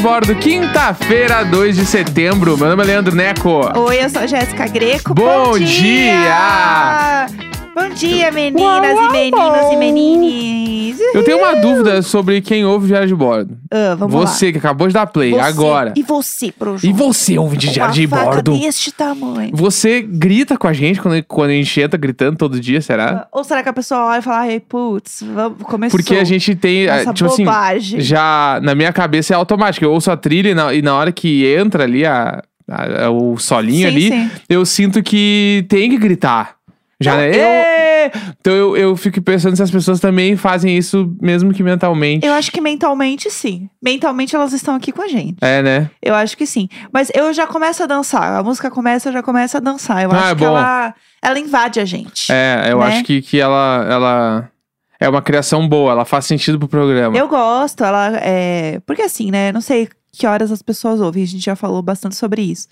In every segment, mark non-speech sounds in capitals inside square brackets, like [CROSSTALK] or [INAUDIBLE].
Bordo, quinta-feira, 2 de setembro. Meu nome é Leandro Neco. Oi, eu sou a Jéssica Greco. Bom dia! Bom dia, meninas Uau, e meninos e menines. Eu tenho uma dúvida sobre quem ouve Diário de Bordo. Ah, vamos você que acabou de dar play, lá. Você- agora. E você, pro E você ouve de Diário de faca Bordo? deste tamanho. Você grita com a gente quando, quando a gente entra gritando todo dia, será? Ou será que a pessoa olha e fala, ai, putz, vamos, começou. Porque a gente tem, eh, Nossa, tipo assim, bobagem. já na minha cabeça é automático. Eu ouço a trilha e na, e na hora que entra ali a, a- o solinho Sim, ali, sim. eu sinto que tem que gritar. Já, Não, né? eu-! Então eu, eu fico pensando se as pessoas também fazem isso, mesmo que mentalmente. Eu acho que mentalmente sim. Mentalmente elas estão aqui com a gente. É, né? Eu acho que sim. Mas eu já começo a dançar. A música começa, eu já começo a dançar. Eu Ah, acho é que ela, ela invade a gente. É, eu Né? acho que, que ela, ela é uma criação boa, ela faz sentido pro programa. Eu gosto, ela é. Porque assim, né? Não sei que horas as pessoas ouvem, a gente já falou bastante sobre isso.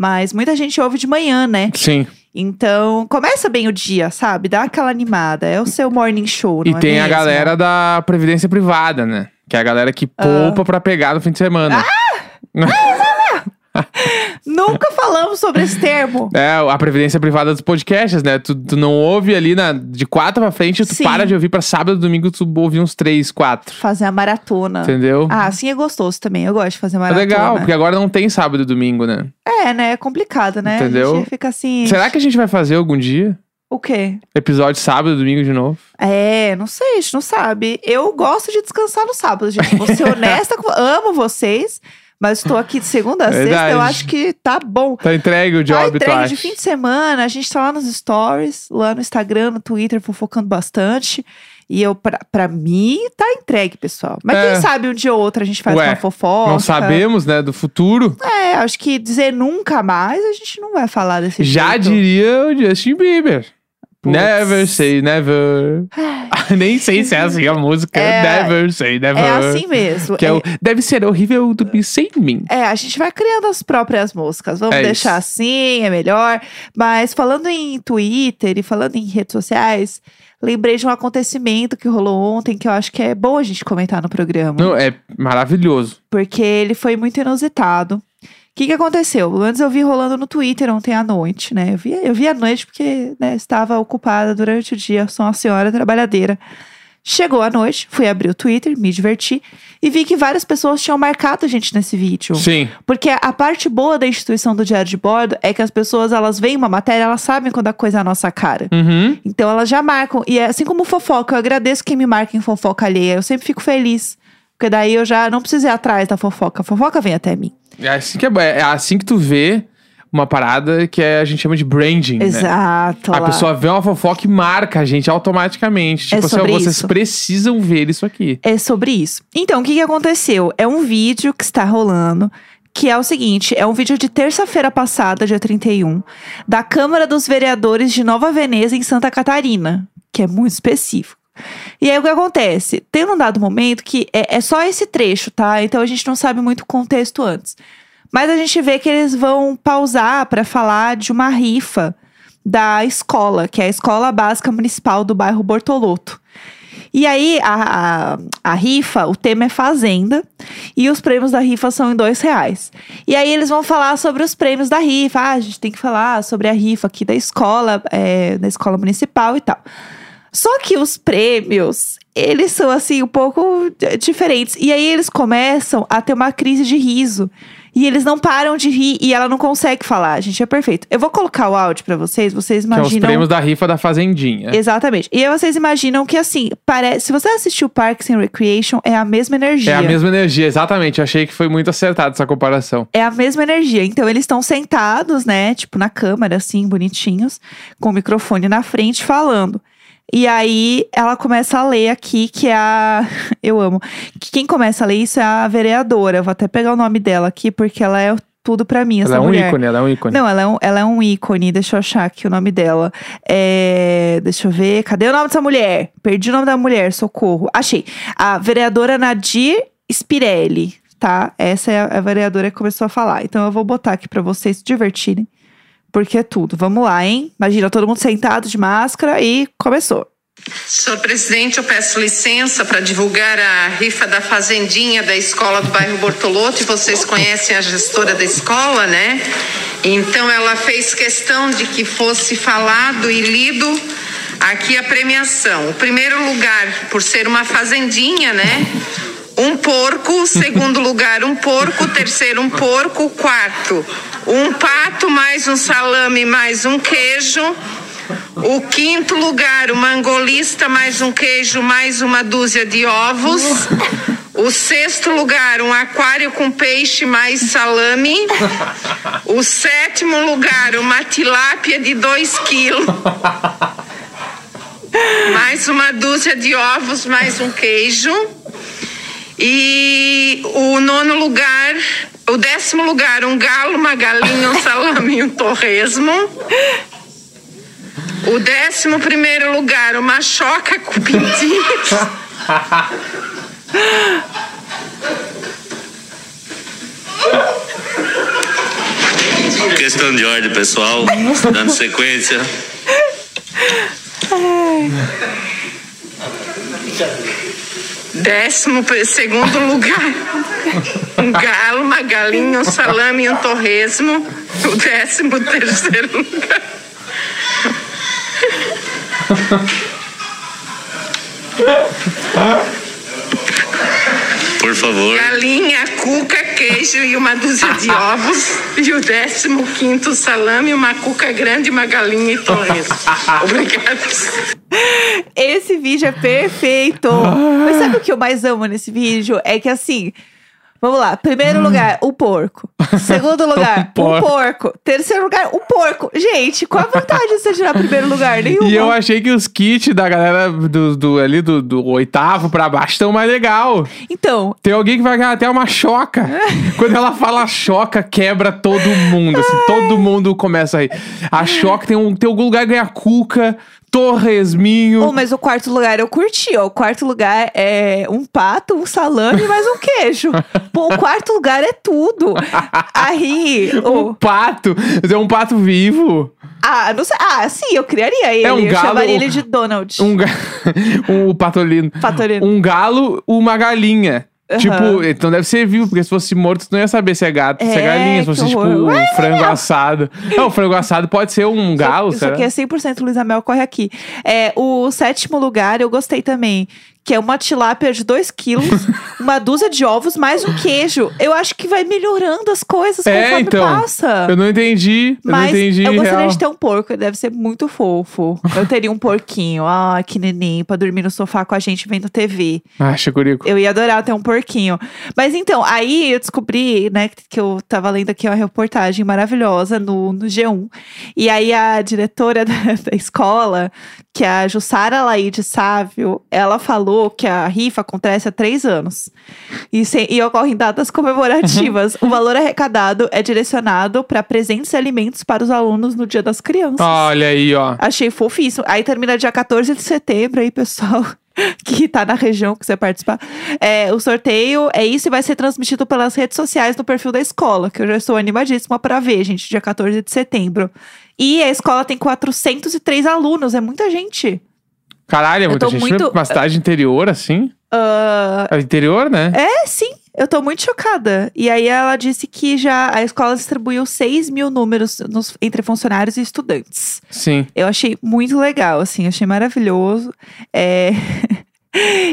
Mas muita gente ouve de manhã, né? Sim. Então, começa bem o dia, sabe? Dá aquela animada. É o seu morning show, E não é tem a mesmo? galera da Previdência Privada, né? Que é a galera que Ah. poupa pra pegar no fim de semana. [LAUGHS] Nunca falamos sobre esse termo. É, a previdência privada dos podcasts, né? Tu, tu não ouve ali na, de quatro pra frente, tu Sim. para de ouvir pra sábado e domingo, tu ouve uns três, quatro. Fazer a maratona. Entendeu? Ah, assim é gostoso também. Eu gosto de fazer é maratona. legal, porque agora não tem sábado e domingo, né? É, né? É complicado, né? Entendeu? A gente fica assim. Será que a gente vai fazer algum dia? O quê? Episódio sábado e domingo de novo? É, não sei, a gente não sabe. Eu gosto de descansar no sábado, gente. Vou ser [LAUGHS] honesta, com... amo vocês, mas estou aqui de segunda a sexta. Eu acho que tá bom. Tá entregue o Tá job, tu entregue de fim de semana, a gente tá lá nos stories, lá no Instagram, no Twitter, fofocando bastante. E eu, pra, pra mim, tá entregue, pessoal. Mas É. quem sabe um dia ou outro a gente faz Ué, uma fofoca. Não sabemos, né? Do futuro. É, acho que dizer nunca mais, a gente não vai falar desse Já jeito. diria o Justin Bieber. Putz. Never say never. [LAUGHS] Nem sei se é assim a música. É. never say never. É assim mesmo. Que é o, deve ser horrível dormir sem mim. É, a gente vai criando as próprias músicas. Vamos É deixar isso. assim, é melhor. Mas falando em Twitter e falando em redes sociais, lembrei de um acontecimento que rolou ontem que eu acho que é bom a gente comentar no programa. Não, é maravilhoso. Porque ele foi muito inusitado. O que, que aconteceu? Pelo menos eu vi rolando no Twitter ontem à noite, né? Eu vi, eu vi à noite porque né, estava ocupada durante o dia, sou uma senhora trabalhadeira. Chegou a noite, fui abrir o Twitter, me diverti e vi que várias pessoas tinham marcado a gente nesse vídeo. Sim. Porque a parte boa da instituição do diário de bordo é que as pessoas, elas veem uma matéria, elas sabem quando a coisa é a nossa cara. Uhum. Então elas já marcam. E é assim como fofoca, eu agradeço quem me marca em fofoca alheia. Eu sempre fico feliz. Porque daí eu já não preciso ir atrás da fofoca. A fofoca vem até mim. É assim que, é, é assim que tu vê uma parada que é- a gente chama de branding, né? Exato. A lá. pessoa vê uma fofoca e marca a gente automaticamente. Tipo assim, ó, É sobre vocês isso. precisam ver isso aqui. É sobre isso. Então, o que, que aconteceu? É um vídeo que está rolando. Que é o seguinte, é um vídeo de terça-feira passada, dia 31, da Câmara dos Vereadores de Nova Veneza, em Santa Catarina, que é muito específico. E aí o que acontece? Tem um dado momento que é, é só esse trecho, tá? Então a gente não sabe muito o contexto antes. Mas a gente vê que eles vão pausar para falar de uma rifa da escola, que é a Escola Básica Municipal do bairro Bortoloto. E aí, a, a, a rifa, o tema é Fazenda, e os prêmios da rifa são em dois reais. E aí eles vão falar sobre os prêmios da rifa. Ah, a gente tem que falar sobre a rifa aqui da escola, é, da escola municipal e tal. Só que os prêmios, eles são assim, um pouco eh, diferentes. E aí eles começam a ter uma crise de riso. E eles não param de rir e ela não consegue falar. Gente, é perfeito. Eu vou colocar o áudio pra vocês, vocês Que é os imaginam. prêmios da rifa da Fazendinha. Exatamente. E aí vocês imaginam que, assim, parece. Se você assistiu Parks and Recreation, é a mesma energia. É a mesma energia, exatamente. Eu achei que foi muito acertada essa comparação. É a mesma energia. Então, eles estão sentados, né? Tipo, na câmera, assim, bonitinhos, com o microfone na frente, falando. E aí, ela começa a ler aqui, que é a. [LAUGHS] Eu amo. Que quem começa a ler isso é a vereadora. Eu vou até pegar o nome dela aqui, porque ela é tudo pra mim, essa ela é um mulher. ícone, ela é um ícone. Não, ela é, um, ela é um ícone. Deixa eu achar aqui o nome dela. É, deixa eu ver. Cadê o nome dessa mulher? Perdi o nome da mulher, socorro. Achei. A vereadora Nadir Spirelli, tá? Essa é a, a vereadora que começou a falar. Então eu vou botar aqui pra vocês se divertirem. Porque é tudo. Vamos lá, hein? Imagina todo mundo sentado de máscara e começou. Senhor presidente, eu peço licença para divulgar a rifa da Fazendinha da escola do bairro Bortoloto. E vocês conhecem a gestora da escola, né? Então ela fez questão de que fosse falado e lido aqui a premiação. O primeiro lugar, por ser uma fazendinha, né? Um porco, [LAUGHS] segundo lugar, um porco, terceiro, um porco, quarto, um pato, mais um salame, mais um queijo. O quinto lugar, o mangolista, mais um queijo, mais uma dúzia de ovos. O sexto lugar, um aquário com peixe, mais salame. O sétimo lugar, uma tilápia de 2 quilos. [LAUGHS] Mais uma dúzia de ovos, mais um queijo. E o nono lugar, o décimo lugar, um galo, uma galinha, um salame e um torresmo. O décimo primeiro lugar, uma choca com pintinhos. Questão de ordem, pessoal. Dando sequência. Décimo segundo lugar, um galo, uma galinha, um salame e um torresmo. O décimo terceiro lugar. Por favor. Galinha, cuca, queijo e uma dúzia de ovos. E o décimo quinto salame, uma cuca grande, uma galinha e torresmo. Obrigada. Esse vídeo é perfeito. [LAUGHS] Mas sabe o que eu mais amo nesse vídeo? É que assim. Vamos lá. Primeiro lugar, o porco. Segundo [LAUGHS] lugar, Um um porco. porco. Terceiro lugar, o porco. Gente, qual a vantagem de você tirar primeiro lugar? [LAUGHS] Nenhuma. E eu achei que os kits da galera do, do- ali do, do oitavo pra baixo estão mais legal. Então, Tem alguém que vai ganhar até uma choca. Quando ela fala choca, quebra todo mundo. Assim, todo mundo começa a rir. A choca tem, um, tem algum lugar que ganha cuca, torresminho. oh, mas o quarto lugar eu curti, ó. O quarto lugar é um pato, um salame e mais um queijo. [LAUGHS] Pô, o quarto lugar é tudo. Aí, [LAUGHS] Um o pato. É um pato vivo. ah, não sei. Ah, sim, eu criaria ele. um eu galo- chamaria ele de Donald. Um, ga... [LAUGHS] um patolino. Patolino. Um galo, uma galinha. Tipo, então deve ser vivo, porque se fosse morto, tu não ia saber se é gato, se é É, galinha, se fosse tipo um Ué, frango assado. Não, o frango assado pode ser um galo, Isso será? aqui é 100% Luísa Mel, corre aqui. É, o sétimo lugar eu gostei também. Que é uma tilápia de 2 quilos, [LAUGHS] uma dúzia de ovos, mais um queijo. Eu acho que vai melhorando as coisas É, conforme então. passa. Eu não entendi. Eu Mas não entendi eu gostaria real. de ter um porco, deve ser muito fofo. Eu teria um porquinho, ah, que neném, pra dormir no sofá com a gente vendo TV. Ah, Chicurico. Eu ia adorar ter um porquinho. Mas então, aí eu descobri, né, que eu tava lendo aqui uma reportagem maravilhosa no, no G1. E aí a diretora [LAUGHS] da, da escola, que é a Jussara Laide Sávio, ela falou que a rifa acontece há três anos. E, se, e ocorre em datas comemorativas. o valor arrecadado é direcionado para presentes e alimentos para os alunos no Dia das Crianças. Olha aí, ó. Achei fofíssimo. Aí termina dia 14 de setembro aí, pessoal. [LAUGHS] Que tá na região que você participar. É, o sorteio é isso e vai ser transmitido pelas redes sociais no perfil da escola, que eu já estou animadíssima pra ver, gente, dia 14 de setembro. E a escola tem 403 alunos, é muita gente. Caralho, é muita gente. muito- Uma cidade interior, assim. Ah, É interior, né? é, sim, eu tô muito chocada. E aí ela disse que já a escola distribuiu 6 mil números nos- entre funcionários e estudantes. Sim. Eu achei muito legal, assim, achei maravilhoso. É, [LAUGHS]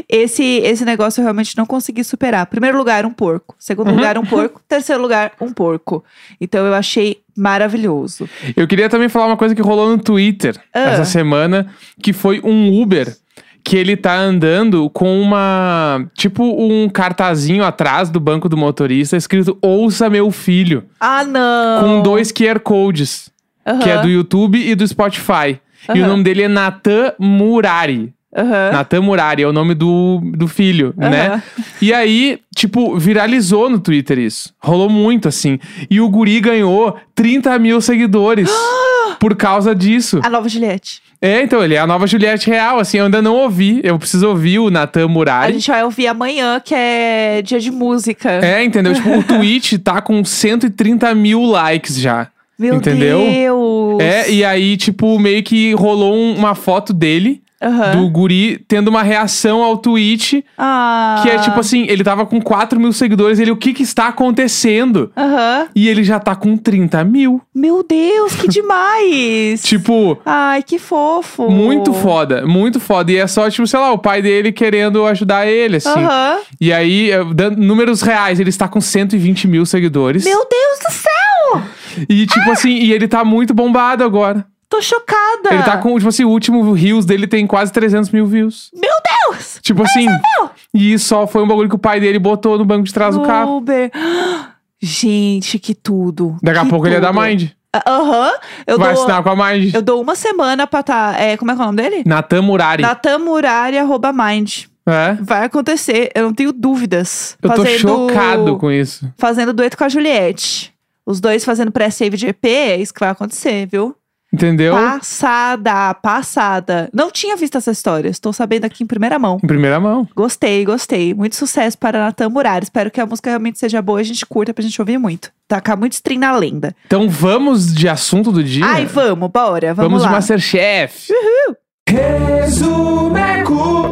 Esse, esse negócio eu realmente não consegui superar. Primeiro lugar, um porco. Segundo lugar, um porco. [LAUGHS] Terceiro lugar, um porco. Então eu achei maravilhoso. Eu queria também falar uma coisa que rolou no Twitter Ah. essa semana, que foi um Uber que ele tá andando com uma. Tipo um cartazinho atrás do banco do motorista escrito Ouça meu filho. Ah, não! Com dois QR codes. Que é do YouTube e do Spotify. E o nome dele é Natan Murari. Aham. Natan Murari é o nome do, do filho, né? Aham. E aí, tipo, viralizou no Twitter isso. Rolou muito, assim. E o guri ganhou 30 mil seguidores [GASPS] por causa disso. A nova Juliette. É, então, ele é a nova Juliette Real, assim. Eu ainda não ouvi. Eu preciso ouvir o Natan A Murari. gente vai ouvir amanhã, que é dia de música. É, entendeu? tipo, o tweet tá com 130 mil likes já. Meu entendeu? Deus! É, e aí, tipo, meio que rolou um- uma foto dele Aham. do guri tendo uma reação ao tweet. Ah. Que é tipo assim, ele tava com 4 mil seguidores, ele, o que que está acontecendo? Aham. E ele já tá com 30 mil. Meu Deus, que demais! [LAUGHS] Tipo, Ai, que fofo. muito foda, muito foda. E é só, tipo, sei lá, o pai dele querendo ajudar ele, assim. Aham. E aí, eh, dando números reais, ele está com 120 mil seguidores. Meu Deus do céu! E tipo assim, e ele tá muito bombado agora. Tô chocada. Ele tá com, tipo assim, o último Reels dele tem quase 300 mil views. Meu Deus! Tipo assim, Meu! e só foi um bagulho que o pai dele botou no banco de trás do carro. Uber. Gente, que tudo. Daqui a pouco ele é da tudo. Mind. Ah, Aham. Eu, Vai dou, assinar com a Mind. eu dou uma semana pra tá. É, como é que é o nome dele? Natan Murari. Natan Murari, arroba Mind. É. Vai acontecer, eu não tenho dúvidas. Eu tô Fazendo- chocado com isso. Fazendo dueto com a Juliette. Os dois fazendo pré-save de EP, é isso que vai acontecer, viu? Entendeu? Passada, passada. Não tinha visto essa história, estou sabendo aqui em primeira mão. Em primeira mão. Gostei, gostei. Muito sucesso para Natan Murari. Espero que a música realmente seja boa e a gente curta pra gente ouvir muito. Tacar muito stream na lenda. Então vamos de assunto do dia? Ai, vamos, bora, vamos, Vamos de lá. Masterchef. Resumeco.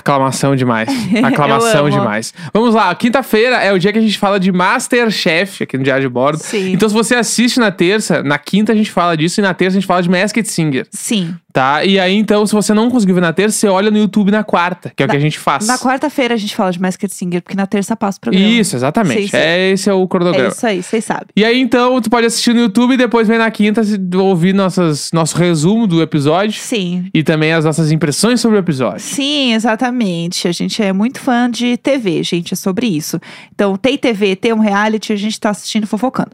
Aclamação demais. [LAUGHS] Aclamação demais. Vamos lá, quinta-feira é o dia que a gente fala de Masterchef aqui no Diário de Bordo. Sim. Então, se você assiste na terça, na quinta a gente fala disso e na terça a gente fala de Masked Singer, Sim. Tá? E aí, então, se você não conseguiu ver na terça, você olha no YouTube na quarta, que é o que a gente faz. Na quarta-feira a gente fala de Masked Singer, porque na terça passa o programa. Isso, exatamente. Sim, sim. É, esse é o É cronograma. isso aí, vocês sabem. E aí, então, tu pode assistir no YouTube e depois vem na quinta se- ouvir nossas, nosso resumo do episódio Sim. e também as nossas impressões sobre o episódio. Sim, exatamente. A gente é muito fã de TV, gente, é sobre isso. Então, tem TV, tem um reality, a gente tá assistindo fofocando.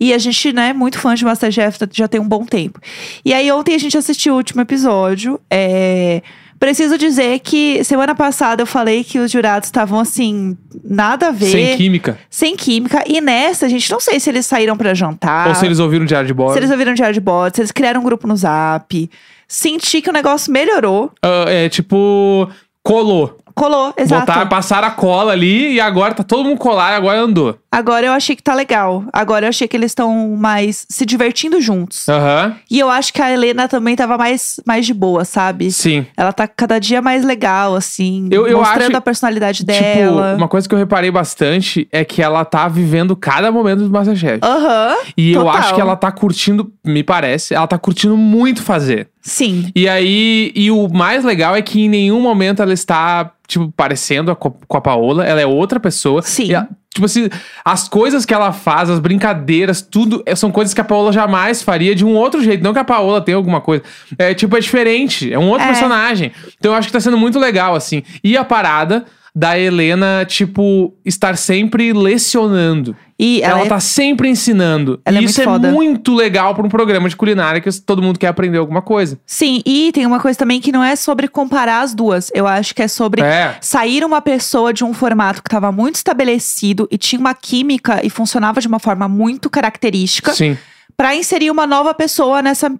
E a gente, né, é muito fã de Masterchef já tem um bom tempo. E aí, ontem a gente assistiu o último episódio. É... Preciso dizer que semana passada eu falei que os jurados estavam assim, nada a ver. Sem química. sem química. E nessa, a gente não sei se eles saíram pra jantar. Ou se eles ouviram Diário de Bordo. Se eles ouviram diário de bot, se eles criaram um grupo no zap. Senti que o negócio melhorou. Ah, é tipo. Colou. Colou, exato. Botar, passaram a cola ali e agora tá todo mundo colar e agora andou. Agora eu achei que tá legal. Agora eu achei que eles estão mais se divertindo juntos. Aham. E eu acho que a Helena também tava mais, mais de boa, sabe? Sim. Ela tá cada dia mais legal, assim. Eu- eu mostrando acho- a personalidade Tipo, dela. uma coisa que eu reparei bastante é que ela tá vivendo cada momento do Masterchef. Aham. E eu total. acho que ela tá curtindo, me parece, ela tá curtindo muito fazer. Sim. E aí, e o mais legal é que em nenhum momento ela está, tipo, parecendo a co- com a Paola. Ela é outra pessoa. Sim. E a- tipo assim, as coisas que ela faz, as brincadeiras, tudo é- são coisas que a Paola jamais faria de um outro jeito. Não que a Paola tenha alguma coisa. É, tipo, é diferente. É um outro É. personagem. Então eu acho que tá sendo muito legal, assim. E a parada da Helena, tipo, estar sempre lecionando. E Ela, ela, é- tá sempre ensinando. Ela é e isso muito é muito legal pra um programa de culinária que todo mundo quer aprender alguma coisa. Sim, e tem uma coisa também que não é sobre comparar as duas. Eu acho que é sobre É. sair uma pessoa de um formato que estava muito estabelecido e tinha uma química e funcionava de uma forma muito característica Sim. pra inserir uma nova pessoa nessa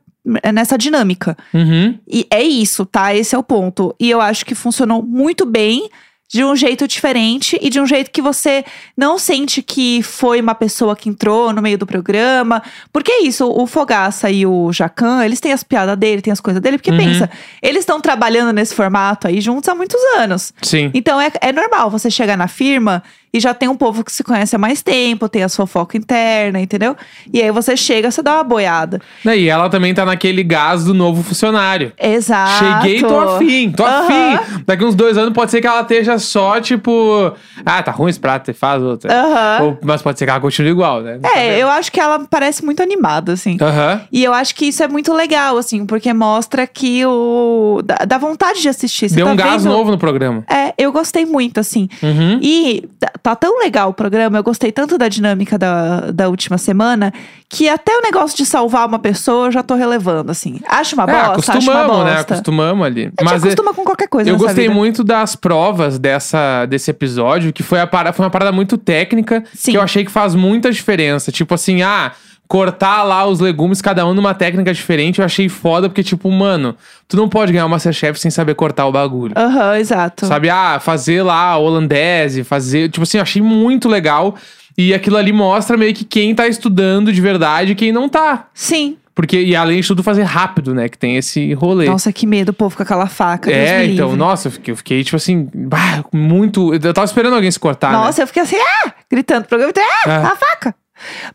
nessa dinâmica. Uhum. E é isso, tá? Esse é o ponto. E eu acho que funcionou muito bem. De um jeito diferente e de um jeito que você não sente que foi uma pessoa que entrou no meio do programa. Porque é isso, o Fogaça e o Jacan, eles têm as piadas dele, têm as coisas dele. Porque Uhum. pensa, eles estão trabalhando nesse formato aí juntos há muitos anos. Sim. Então é, é normal você chegar na firma e já tem um povo que se conhece há mais tempo, tem as fofocas internas, entendeu? E aí você chega, você dá uma boiada. E ela também tá naquele gás do novo funcionário. Exato. Cheguei, tô afim, tô Aham. afim. Daqui uns dois anos pode ser que ela esteja só, tipo, ah, tá ruim esse prato, você faz outra. Aham. Ou- mas pode ser que ela continue igual, né? Não É, sabemos. eu acho que ela parece muito animada, assim. Aham. E eu acho que isso é muito legal, assim, porque mostra que o. dá, dá vontade de assistir. Você Deu tá um gás vendo- novo no programa. É, eu gostei muito, assim. Uhum. E tá- tão legal o programa, eu gostei tanto da dinâmica da, da última semana, que até o negócio de salvar uma pessoa eu já tô relevando, assim. Acho uma É, bosta, acho uma acostumamos, né? bosta. Acostumamos ali. A gente Mas é- acostuma com qualquer coisa eu gostei vida. muito das provas dessa, desse episódio, que foi, a para, foi uma parada muito técnica, Sim. que eu achei que faz muita diferença. Tipo assim, ah, cortar lá os legumes, cada um numa técnica diferente, eu achei foda, porque, tipo, mano, tu não pode ganhar uma Masterchef sem saber cortar o bagulho. Aham, exato. Sabe, ah, fazer lá holandese, fazer. Tipo assim, eu achei muito legal. E aquilo ali mostra meio que quem tá estudando de verdade e quem não tá. Sim. Porque, e além de tudo, fazer rápido, né? Que tem esse rolê. Nossa, que medo o povo com aquela faca. É, então, livre. nossa, eu fiquei, eu fiquei, tipo assim, bah, muito. Eu tava esperando alguém se cortar, né? Nossa, eu fiquei assim, ah! Gritando pro programa, ah, É. a faca!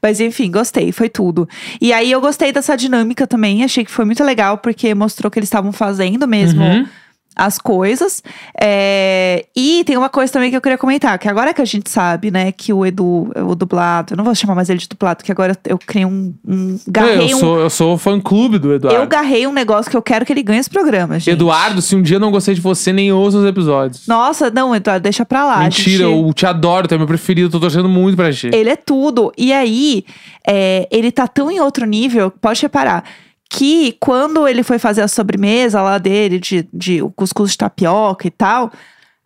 Mas enfim, gostei, foi tudo. E aí eu gostei dessa dinâmica também, achei que foi muito legal, porque mostrou que eles estavam fazendo mesmo Uhum. As coisas. É, E tem uma coisa também que eu queria comentar, que agora que a gente sabe, né, que o Edu, o dublado, eu não vou chamar mais ele de dublado, porque agora eu criei um. um garrei eu, um. sou, eu sou fã clube do Eduardo. Eu garrei um negócio que eu quero que ele ganhe esse programa, gente. Eduardo, se um dia eu não gostei de você, nem ouça os episódios. Nossa, não, Eduardo, deixa pra lá. Mentira, gente- eu te adoro, tu é meu preferido, tô torcendo muito pra ti. Ele é tudo. E aí, é, ele tá tão em outro nível, pode reparar, que quando ele foi fazer a sobremesa lá dele, de, de o cuscuz de tapioca e tal,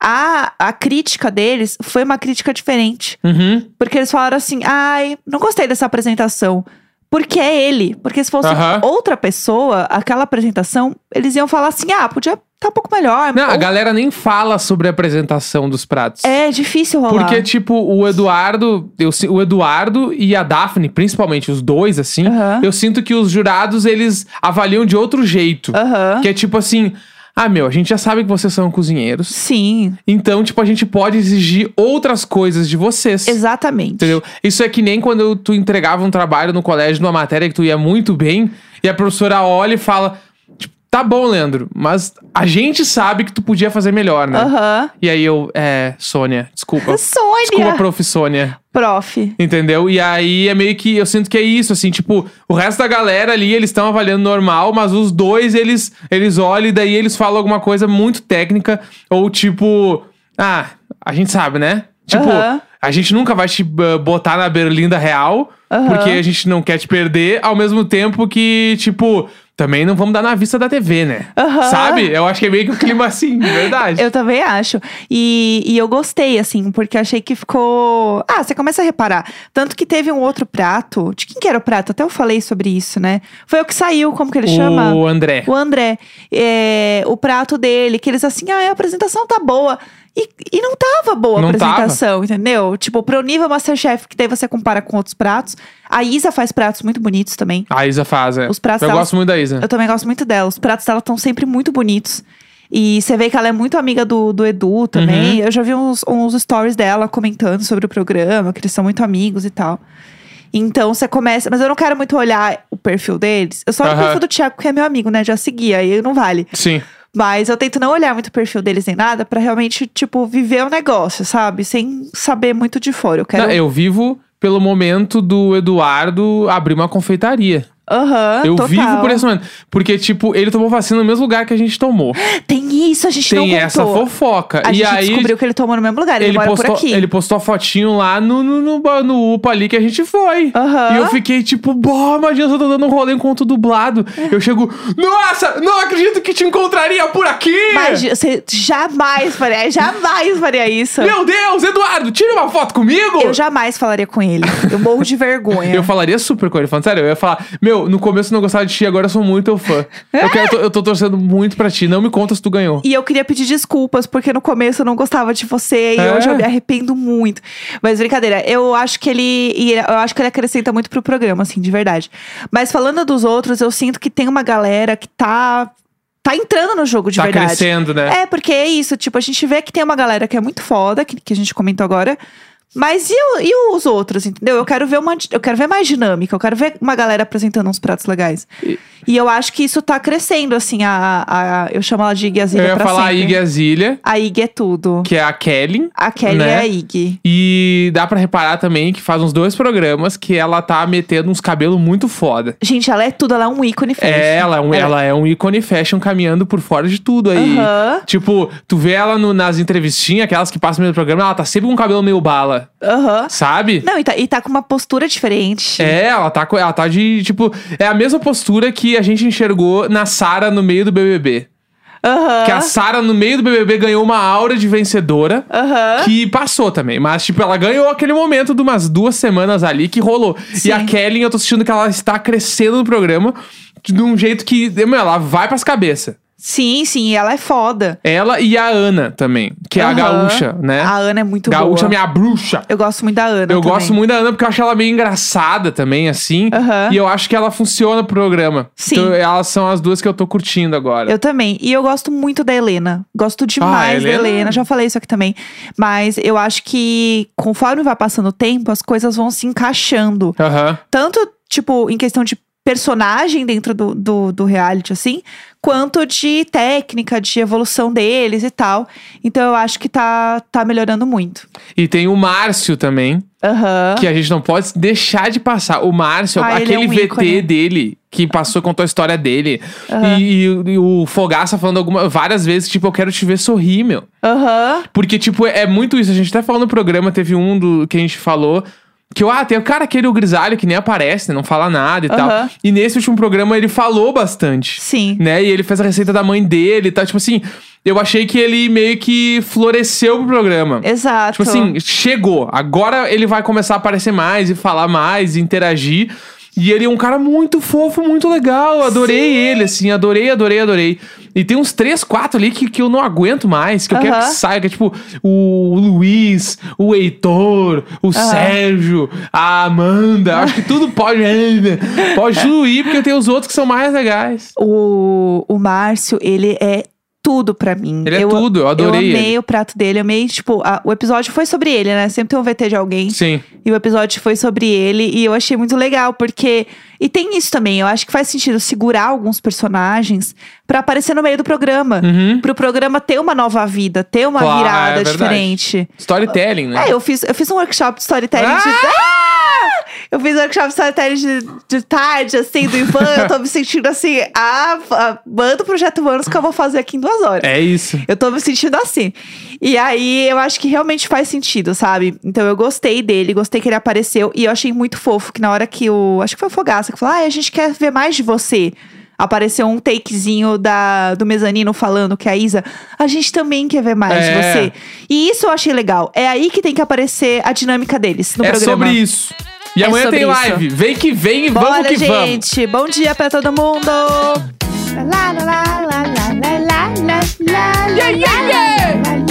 a, a crítica deles foi uma crítica diferente. Uhum. Porque eles falaram assim: ai, não gostei dessa apresentação. Porque é ele. Porque se fosse Aham. outra pessoa, aquela apresentação, eles iam falar assim: ah, podia estar um pouco melhor. Não, a Ou- galera nem fala sobre a apresentação dos pratos. É difícil rolar. Porque, tipo, o Eduardo, eu, o Eduardo e a Daphne, principalmente os dois, assim, eu sinto que os jurados, eles avaliam de outro jeito. Que é tipo assim, ah, meu, a gente já sabe que vocês são cozinheiros. Sim, Então, tipo, a gente pode exigir outras coisas de vocês. exatamente. Entendeu? Isso é que nem quando tu entregava um trabalho no colégio, numa matéria que tu ia muito bem, e a professora olha e fala: tipo, tá bom, Leandro, mas a gente sabe que tu podia fazer melhor, né? Aham. E aí eu, é, Sônia, desculpa. [LAUGHS] Sônia! Desculpa, prof. Sônia. Prof. Entendeu? E aí é meio que eu sinto que é isso, assim, tipo, o resto da galera ali, eles estão avaliando normal, mas os dois, eles, eles olham e daí eles falam alguma coisa muito técnica, ou tipo, ah, a gente sabe, né? Tipo, Aham. a gente nunca vai te uh, botar na berlinda real, Aham. porque a gente não quer te perder, ao mesmo tempo que, tipo, também não vamos dar na vista da TV, né? Aham. Sabe? Eu acho que é meio que o clima assim, de [LAUGHS] verdade. Eu também acho. E, e eu gostei, assim, porque achei que ficou. Ah, você começa a reparar. Tanto que teve um outro prato. De quem que era o prato? Até eu falei sobre isso, né? Foi o que saiu, como que ele chama? O André. O André. É, o prato dele, que eles assim, ah, a apresentação tá boa. E, e não tava boa a Não apresentação, entendeu? Tipo, pro nível Masterchef, que daí você compara com outros pratos. A Isa faz pratos muito bonitos também. A Isa faz, é. Os pratos Eu dela- gosto muito da Isa. Eu também gosto muito dela. Os pratos dela estão sempre muito bonitos. E você vê que ela é muito amiga do, do Edu também. Uhum. Eu já vi uns, uns stories dela comentando sobre o programa, que eles são muito amigos e tal. Então você começa. Mas eu não quero muito olhar o perfil deles. Eu só olho o Aham. perfil do Thiago, que é meu amigo, né? Já seguia, aí não vale. Sim. Mas eu tento não olhar muito o perfil deles nem nada pra realmente, tipo, viver o negócio, sabe? Sem saber muito de fora. Eu quero. Não, eu vivo pelo momento do Eduardo abrir uma confeitaria. Aham, eu total. vivo por esse momento. Porque, tipo, ele tomou vacina no mesmo lugar que a gente tomou. Tem isso, a gente não Tem contou. essa fofoca. A e gente aí. descobriu que ele tomou no mesmo lugar, ele, Ele mora postou, por aqui. ele postou a fotinho lá no, no, no, no UPA ali que a gente foi. Aham. E eu fiquei tipo, bó, imagina se eu tô dando um rolê enquanto dublado. Eu chego, nossa, não acredito que te encontraria por aqui! Mas você jamais faria, [LAUGHS] jamais faria isso. Meu Deus, Eduardo, tira uma foto comigo! Eu jamais falaria com ele. Eu morro de vergonha. [LAUGHS] Eu falaria super com ele, falando sério. Eu ia falar, meu, no começo não gostava de ti, agora eu sou muito teu fã. [LAUGHS] Eu, quero, eu, tô, eu tô torcendo muito pra ti. Não me conta se tu ganhou. E eu queria pedir desculpas, porque no começo eu não gostava de você e É? hoje eu me arrependo muito. Mas brincadeira, eu acho que ele. e Eu acho que ele acrescenta muito pro programa, assim, de verdade. Mas falando dos outros, eu sinto que tem uma galera que tá. Tá entrando no jogo de tá verdade. crescendo, né? É, porque é isso, tipo, a gente vê que tem uma galera que é muito foda, que, que a gente comentou agora. Mas e, e os outros, entendeu? Eu quero ver uma, eu quero ver mais dinâmica, eu quero ver uma galera apresentando uns pratos legais. E, eu acho que isso tá crescendo, assim, a, a- eu chamo ela de Iggy eu ia falar a sempre. Iggy Azalea, A Iggy é tudo. que é a Kelly. A Kelly né? é a Iggy. E dá pra reparar também que faz uns dois programas que ela tá metendo uns cabelos muito foda. Gente, ela é tudo, ela é um ícone fashion. É, ela é, um, ela é um ícone fashion caminhando por fora de tudo aí. Tipo, tu vê ela no- nas entrevistinhas, aquelas que passam no meio do programa, ela tá sempre com o cabelo meio bala, Aham. sabe? Não, e tá, e tá com uma postura diferente. É, ela tá, ela tá de, tipo... É a mesma postura que a gente enxergou na Sara no meio do BBB. Aham. Que a Sara no meio do BBB ganhou uma aura de vencedora. Aham. Que passou também. Mas, tipo, ela ganhou aquele momento de umas duas semanas ali que rolou. Sim. E a Kelly, eu tô sentindo que ela está crescendo no programa de um jeito que, meu, ela vai pras cabeças. Sim, sim, ela é foda. Ela e a Ana também, que é a Aham. gaúcha, né? A Ana é muito gaúcha, boa. minha bruxa. Eu gosto muito da Ana Eu também. gosto muito da Ana porque eu acho ela meio engraçada também, assim. Aham. E eu acho que ela funciona pro programa. Sim. Então, elas são as duas que eu tô curtindo agora. Eu também. E eu gosto muito da Helena. Gosto demais Ah, Helena- da Helena. Já falei isso aqui também. Mas eu acho que conforme vai passando o tempo, as coisas vão se encaixando. Aham. Tanto, tipo, em questão de personagem dentro do, do, do reality, assim, quanto de técnica, de evolução deles e tal. Então eu acho que tá, tá melhorando muito. E tem o Márcio também, Aham. que a gente não pode deixar de passar. O Márcio, Ah, é aquele um VT ícone. dele, que passou, contou a história dele. Aham. E, e- e o Fogaça falando alguma, várias vezes, tipo, eu quero te ver sorrir, meu. Aham. Porque, tipo, é muito isso. A gente até falou no programa, teve um do que a gente falou. Que, ah, tem o cara aquele, o grisalho, que nem aparece, né? Não fala nada e tal. Aham. E nesse último programa ele falou bastante. Sim. Né? E ele fez a receita da mãe dele e tal. Tipo assim, eu achei que ele meio que floresceu pro programa. Exato. Tipo assim, chegou. Agora ele vai começar a aparecer mais e falar mais e interagir. E ele é um cara muito fofo, muito legal. Adorei ele, assim, adorei, adorei, adorei. E tem uns três, quatro ali que, que eu não aguento mais, que eu quero que saia, que é tipo o Luiz, o Heitor, o Sérgio, a Amanda. Acho que tudo pode. pode [LAUGHS] tudo ir, porque tem os outros que são mais legais. O, o Márcio, ele é tudo pra mim. Ele é tudo, eu adorei Eu amei ele. o prato dele, amei, tipo, a- o episódio foi sobre ele, né? Sempre tem um VT de alguém. Sim. E o episódio foi sobre ele e eu achei muito legal, porque. E tem isso também, eu acho que faz sentido segurar alguns personagens pra aparecer no meio do programa. Uhum. Pro programa ter uma nova vida, ter uma Claro, virada é diferente. Storytelling, né? É, eu fiz, eu fiz um workshop de storytelling de. Ah! Ah! [LAUGHS] Eu fiz um workshop de storytelling de, de tarde, assim, do Ivan. eu tô me sentindo assim, ah, ah, manda o projeto Humanos que eu vou fazer aqui em duas horas. É isso. Eu tô me sentindo assim. E aí, eu acho que realmente faz sentido, sabe? Então, eu gostei dele, gostei que ele apareceu. E eu achei muito fofo que na hora que o... Acho que foi o Fogaça que falou, ah, a gente quer ver mais de você. Apareceu um takezinho da, do mezanino falando que a Isa, a gente também quer ver mais de É. você. E isso eu achei legal. É aí que tem que aparecer a dinâmica deles no é programa. sobre isso. E É amanhã tem isso. live. Vem que vem e Bora, vamos que vamos. gente. Bom dia pra todo mundo. Lá, lá, lá, lá, lá, lá, lá, lá, lá, lá, lá, lá, lá.